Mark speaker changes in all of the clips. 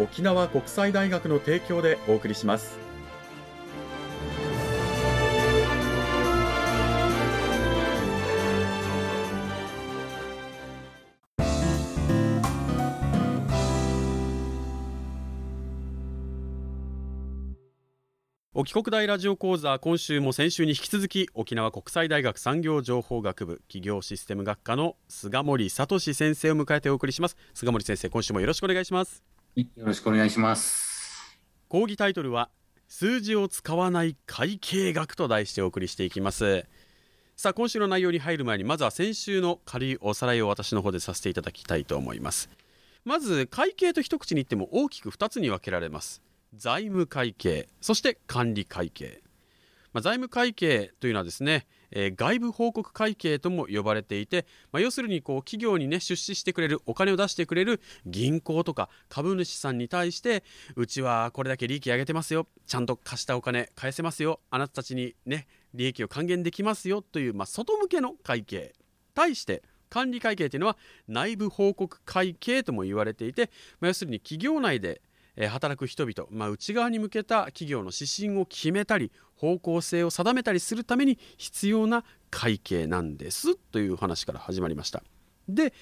Speaker 1: 沖縄国際大学の提供でお送りします。沖国大ラジオ講座今週も先週に引き続き沖縄国際大学産業情報学部企業システム学科の菅森聡先生を迎えてお送りします。菅森先生今週もよろしくお願いします。
Speaker 2: よろしくお願いします。
Speaker 1: 講義タイトルは数字を使わない会計学と題してお送りしていきます。さあ今週の内容に入る前にまずは先週の軽いおさらいを私の方でさせていただきたいと思います。まず会計と一口に言っても大きく2つに分けられます。財務会計そして管理会計、まあ、財務会計というのはですね、え、外部報告会計とも呼ばれていて、まあ、要するにこう企業にね出資してくれるお金を出してくれる銀行とか株主さんに対してうちはこれだけ利益上げてますよ。ちゃんと貸したお金返せますよ。あなたたちにね利益を還元できますよ。という、まあ、外向けの会計。対して管理会計というのは内部報告会計とも言われていて、まあ、要するに企業内でえ働く人々、まあ、内側に向けた企業の指針を決めたり方向性を定めたりするために必要な会計なんですという話から始まりました。で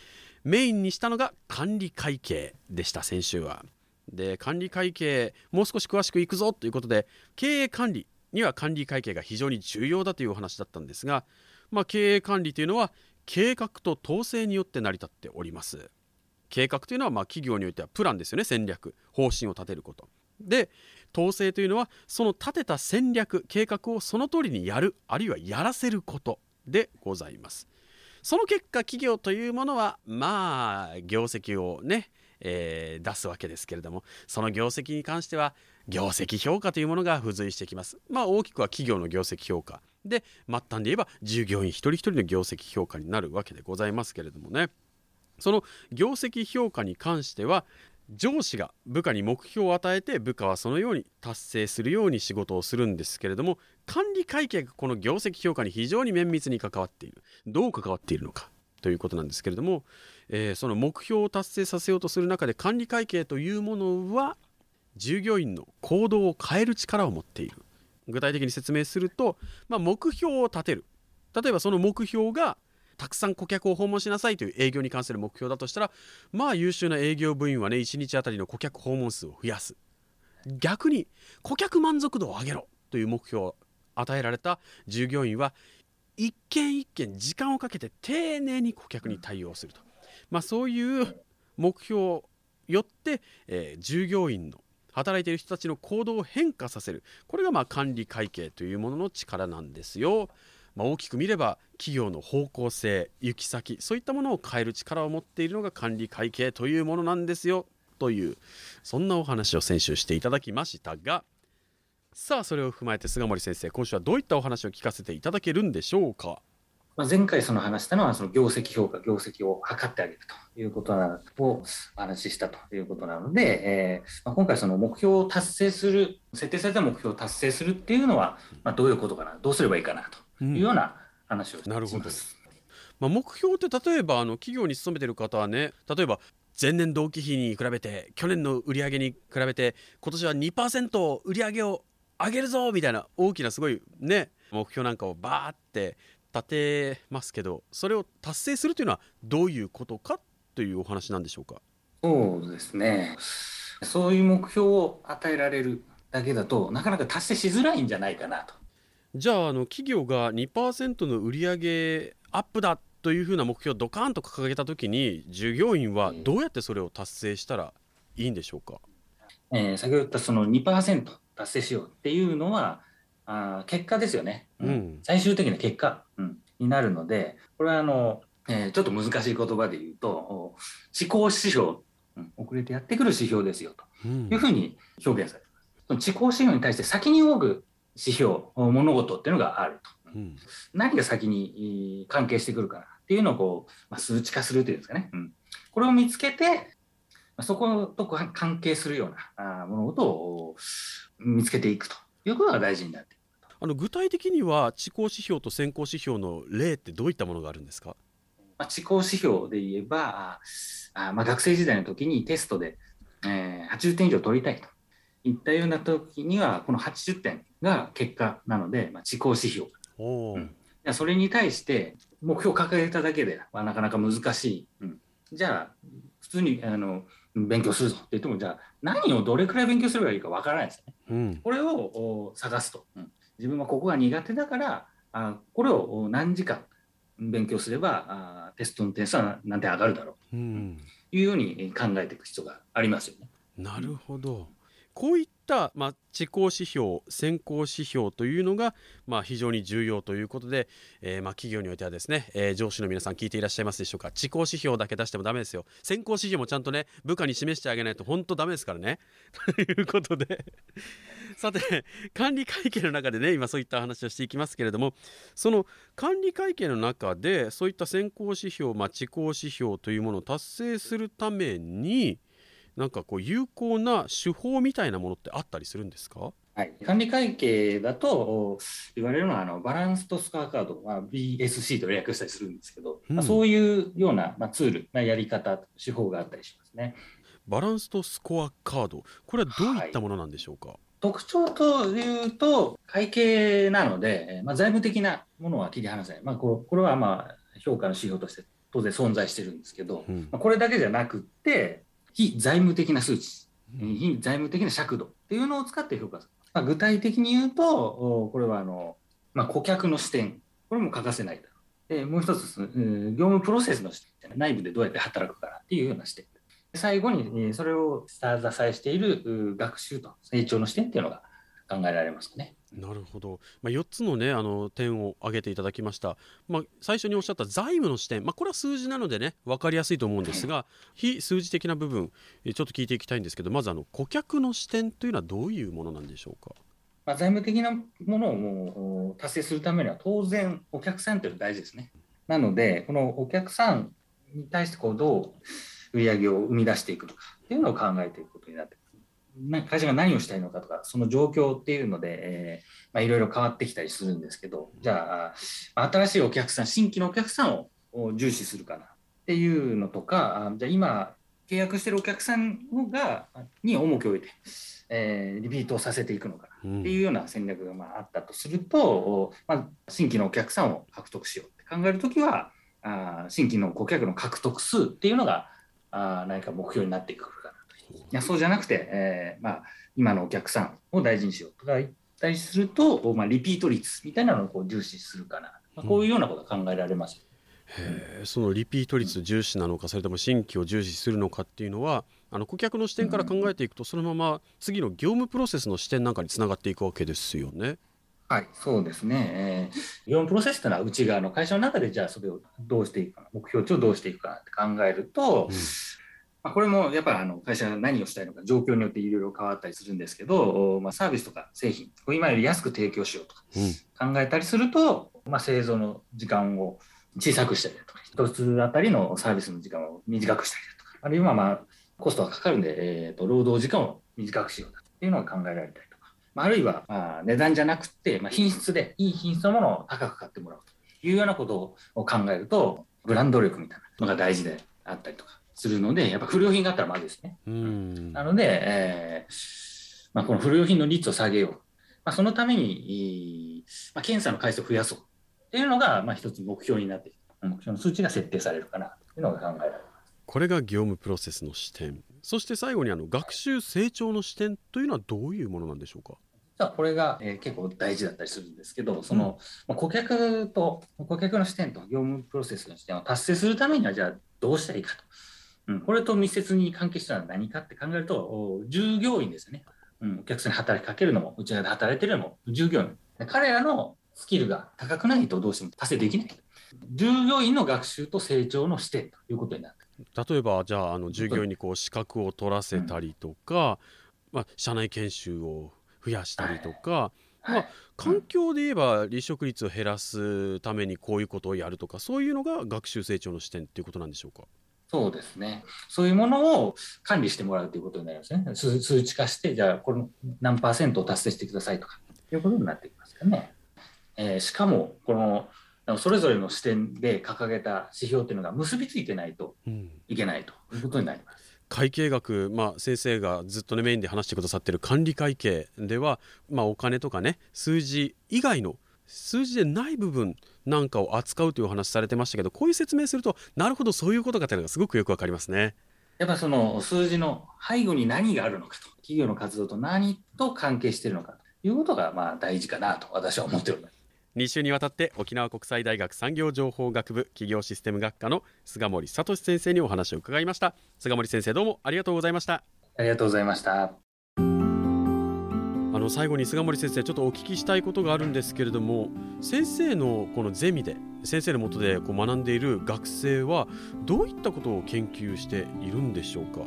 Speaker 1: メインにしたのが管理会計でした先週は。で管理会計もう少し詳しくいくぞということで経営管理には管理会計が非常に重要だというお話だったんですが、まあ、経営管理というのは計画と統制によって成り立っております。計画というのはま企業においてはプランですよね。戦略方針を立てること。で統制というのはその立てた戦略計画をその通りにやるあるいはやらせることでございます。その結果企業というものはまあ業績をね、えー、出すわけですけれどもその業績に関しては業績評価というものが付随してきます。まあ大きくは企業の業績評価。で末端で言えば従業員一人一人の業績評価になるわけでございますけれどもね。その業績評価に関しては上司が部下に目標を与えて部下はそのように達成するように仕事をするんですけれども管理会計がこの業績評価に非常に綿密に関わっている。どう関わっているのかということなんですけれども、えー、その目標を達成させようとする中で管理会計というものは従業員の行動を変える力を持っている。具体的に説明すると、まあ、目標を立てる。例えばその目標がたくさん顧客を訪問しなさいという営業に関する目標だとしたらまあ優秀な営業部員はね1日あたりの顧客訪問数を増やす。逆に顧客満足度を上げろという目標を与えられた従業員は一件一件時間をかけて丁寧に顧客に対応すると、まあ、そういう目標をよって、えー、従業員の働いている人たちの行動を変化させる。これがまあ管理会計というものの力なんですよ。まあ、大きく見れば企業の方向性行き先そういったものを変える力を持っているのが管理会計というものなんですよというそんなお話を先週していただきましたがさあそれを踏まえて菅森先生今週はどういったお話を聞かせていただけるんでしょうか？
Speaker 2: ま前回その話したのはその業績評価業績を測ってあげるということをお話ししたということなので、え、ま、今回その目標を達成する設定された目標を達成するっていうのは、ま、どういうことかなどうすればいいかなというような話をします。なるほど
Speaker 1: まあ、目標って例えばあの企業に勤めてる方はね例えば前年同期比に比べて去年の売り上げに比べて今年は2%売り上げを上げるぞみたいな大きなすごいね目標なんかをバーって立てますけどそれを達成するというのはどういうことかというお話なんでしょうか？
Speaker 2: そうですねそういう目標を与えられるだけだとなかなか達成しづらいんじゃないかなと。
Speaker 1: じゃああの企業が2%の売上アップだというふうな目標をドカーンと掲げた時に従業員はどうやってそれを達成したらいいんでしょうか、
Speaker 2: えー、先ほど言ったその2%達成しようっていうのはあ結果ですよね、うん、うん、最終的な結果、うん、になるのでこれはあの、えー、ちょっと難しい言葉で言うと思考指標、うん、遅れてやってくる指標ですよと。いうふうに表現されます。その思考指標に対して先に動く指標物事っていうのがあると。うん、何が先に関係してくるかなっていうのをこう、まあ、数値化するというんですかね、うん、これを見つけてそこと関係するような物事を見つけていくということが大事になって
Speaker 1: あの具体的には地高指標と先行指標の例ってどういったものがあるんですか、
Speaker 2: まあ、地高指標で言えばあ、まあ、学生時代の時にテストで、えー、80点以上取りたいといったような時にはこの80点が結果なので、まあ、地高指標。うん、それに対して目標を掲げただけではなかなか難しい、うん、じゃあ普通にあの勉強するぞって言ってもじゃあ何をどれくらい勉強すればいいかわからないですよね。うん、これを探すと、うん、自分はここが苦手だからあこれを何時間勉強すればあテストの点数は何点上がるだろう。というように考えていく必要がありますよね。
Speaker 1: なるほど。こういった、まあ、地指標先行指標というのが、まあ、非常に重要ということで、えー、まあ、企業においてはですね、えー、上司の皆さん聞いていらっしゃいますでしょうか。地高指標だけ出してもダメですよ。先行指標もちゃんとね部下に示してあげないと本当ダメですからね。ということで。さて管理会計の中でね今そういった話をしていきますけれどもその管理会計の中でそういった先行指標、まあ、地指標というものを達成するためになんかこう有効な手法みたいなものってあったりするんですか？
Speaker 2: はい、管理会計だと言われるのはあのバランスとスコアカード、まあ、BSC と略したりするんですけど、うん、まあ、そういうような、まあ、ツールなやり方手法があったりしますね。
Speaker 1: バランスとスコアカード。これはどういったものなんでしょうか、はい、
Speaker 2: 特徴というと会計なので、まあ、財務的なものは切り離せない、まあ、これはまあ評価の指標として当然存在してるんですけど、うん、まあ、これだけじゃなくって非財務的な数値、非財務的な尺度っていうのを使って評価する。まあ、具体的に言うと、これはあの、まあ、顧客の視点、これも欠かせないだろう。もう一つ、業務プロセスの視点、内部でどうやって働くかっていうような視点。最後に、それを下支えしている学習と成長の視点っていうのが考えられますね。
Speaker 1: なるほど、まあ、4つの,、ね、あの点を挙げていただきました、まあ、最初におっしゃった財務の視点、まあ、これは数字なのでね分かりやすいと思うんですが、非数字的な部分ちょっと聞いていきたいんですけどまずあの顧客の視点というのはどういうものなんでしょうか？
Speaker 2: まあ、財務的なものをもう達成するためには当然お客さんというのが大事ですね。なのでこのお客さんに対してこうどう売り上げを生み出していくのかっていうのを考えていくことになって会社が何をしたいのかとか、その状況っていうので、えー、まあ、いろいろ変わってきたりするんですけど、じゃあ、新しいお客さん、新規のお客さんを重視するかなっていうのとか、じゃあ今、契約してるお客さんがに重きを置いて、えー、リピートをさせていくのかなっていうような戦略がまああったとすると、まあ、新規のお客さんを獲得しようって考えるときはあ、新規の顧客の獲得数っていうのがあ何か目標になっていくいやそうじゃなくて、えーまあ、今のお客さんを大事にしようとか言ったりすると、まあ、リピート率みたいなのをこう重視するかな、まあ、こういうようなことが考えられます。
Speaker 1: へそのリピート率重視なのかそれとも新規を重視するのかっていうのはあの顧客の視点から考えていくとそのまま次の業務プロセスの視点なんかにつながっていくわけですよね。
Speaker 2: はい、そうですね、えー、業務プロセスというのは内側の会社の中でじゃあそれをどうしていくか目標値をどうしていくかって考えると、うんまあ、これもやっぱりあの会社が何をしたいのか状況によっていろいろ変わったりするんですけど、まあ、サービスとか製品を今より安く提供しようとか考えたりすると、まあ、製造の時間を小さくしたりだとか一つあたりのサービスの時間を短くしたりだとかあるいはまあコストがかかるんで、えー、と労働時間を短くしようというのが考えられたりとか、まあ、あるいはまあ値段じゃなくて、まあ、品質でいい品質のものを高く買ってもらうというようなことを考えるとブランド力みたいなのが大事であったりとかするので、やっぱ不良品があったらまずいですね。なので、えーまあ、この不良品の率を下げよう。まあ、そのために、まあ、検査の回数を増やそうっていうのが、まあ、一つ目標になって目標の数値が設定されるかなというのが考えられます。
Speaker 1: これが業務プロセスの視点そして最後にあの学習成長の視点というのはどういうものなんでしょうか？
Speaker 2: じゃあこれが、えー、結構大事だったりするんですけど、その、まあ、顧客と、顧客の視点と業務プロセスの視点を達成するためには、じゃあどうしたらいいかと。うん、これと密接に関係したのは何かって考えると、従業員ですよね。うん、お客さんに働きかけるのも、うちらで働いてるのも従業員。彼らのスキルが高くないとどうしても達成できない。従業員の学習と成長の視点ということになって
Speaker 1: 例えばじゃああの従業員にこう資格を取らせたりとか、うん、まあ、社内研修を増やしたりとか、はい、まあ、環境で言えば離職率を減らすためにこういうことをやるとかそういうのが学習成長の視点っていうことなんでしょうか？
Speaker 2: そうですね。そういうものを管理してもらうということになりますね。数値化して、じゃあ、この何パーセントを達成してくださいとか、いうことになってきますかね。えー、しかも、このそれぞれの視点で掲げた指標っていうのが結びついてないといけないということになります。
Speaker 1: 会計学、まあ、先生がずっと、ね、メインで話してくださっている管理会計では、まあ、お金とかね数字以外の数字でない部分なんかを扱うというお話されてましたけどこういう説明するとなるほどそういうことかというのがすごくよくわかりますね。
Speaker 2: やっぱその数字の背後に何があるのかと企業の活動と何と関係しているのかということがまあ大事かなと私は思っております。
Speaker 1: 2週にわたって沖縄国際大学産業情報学部企業システム学科の菅森聡先生にお話を伺いました菅森先生どうもありがとうございました
Speaker 2: ありがとうございましたあ
Speaker 1: の最後に菅森先生ちょっとお聞きしたいことがあるんですけれども先生のこのゼミで先生のもとでこう学んでいる学生はどういったことを研究しているんでしょうか？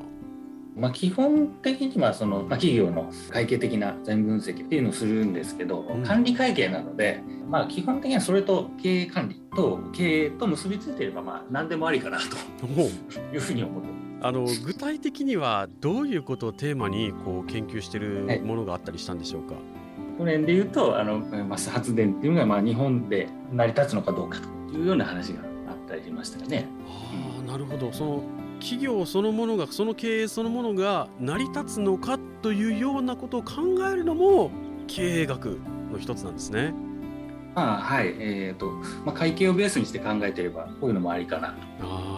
Speaker 2: まあ、基本的にはその、まあ、企業の会計的な財務分析っていうのをするんですけど、うん、管理会計なので、まあ、基本的にはそれと経営管理と経営と結びついていればまあ何でもありかなと いうふうに思って
Speaker 1: あの具体的にはどういうことをテーマにこう研究しているものがあったりしたんでしょうか、はい、
Speaker 2: 去年でいうとあのマス発電っていうのがまあ日本で成り立つのかどうかというような話があったりしましたよね。
Speaker 1: あなるほど。その企業そのものがその経営そのものが成り立つのかというようなことを考えるのも経営学の一つなんですね。
Speaker 2: あはい、えーとまあ、会計をベースにして考えてればこういうのもありかな
Speaker 1: あ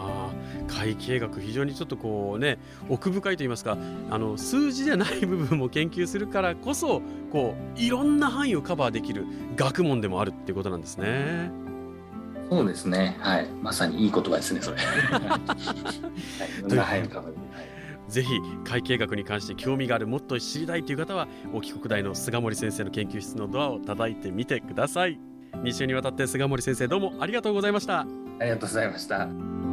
Speaker 1: 会計学非常にちょっとこうね奥深いと言いますかあの数字ではない部分も研究するからこそこういろんな範囲をカバーできる学問でもあるっていうことなんですね。
Speaker 2: そうですね。はい。まさにいい言葉ですね、それ。はい。
Speaker 1: ぜひ会計学に関して興味があるもっと知りたいという方は沖国大の菅森先生の研究室のドアを叩いてみてください2週にわたって菅森先生どうもありがとうございましたあ
Speaker 2: りがとうございました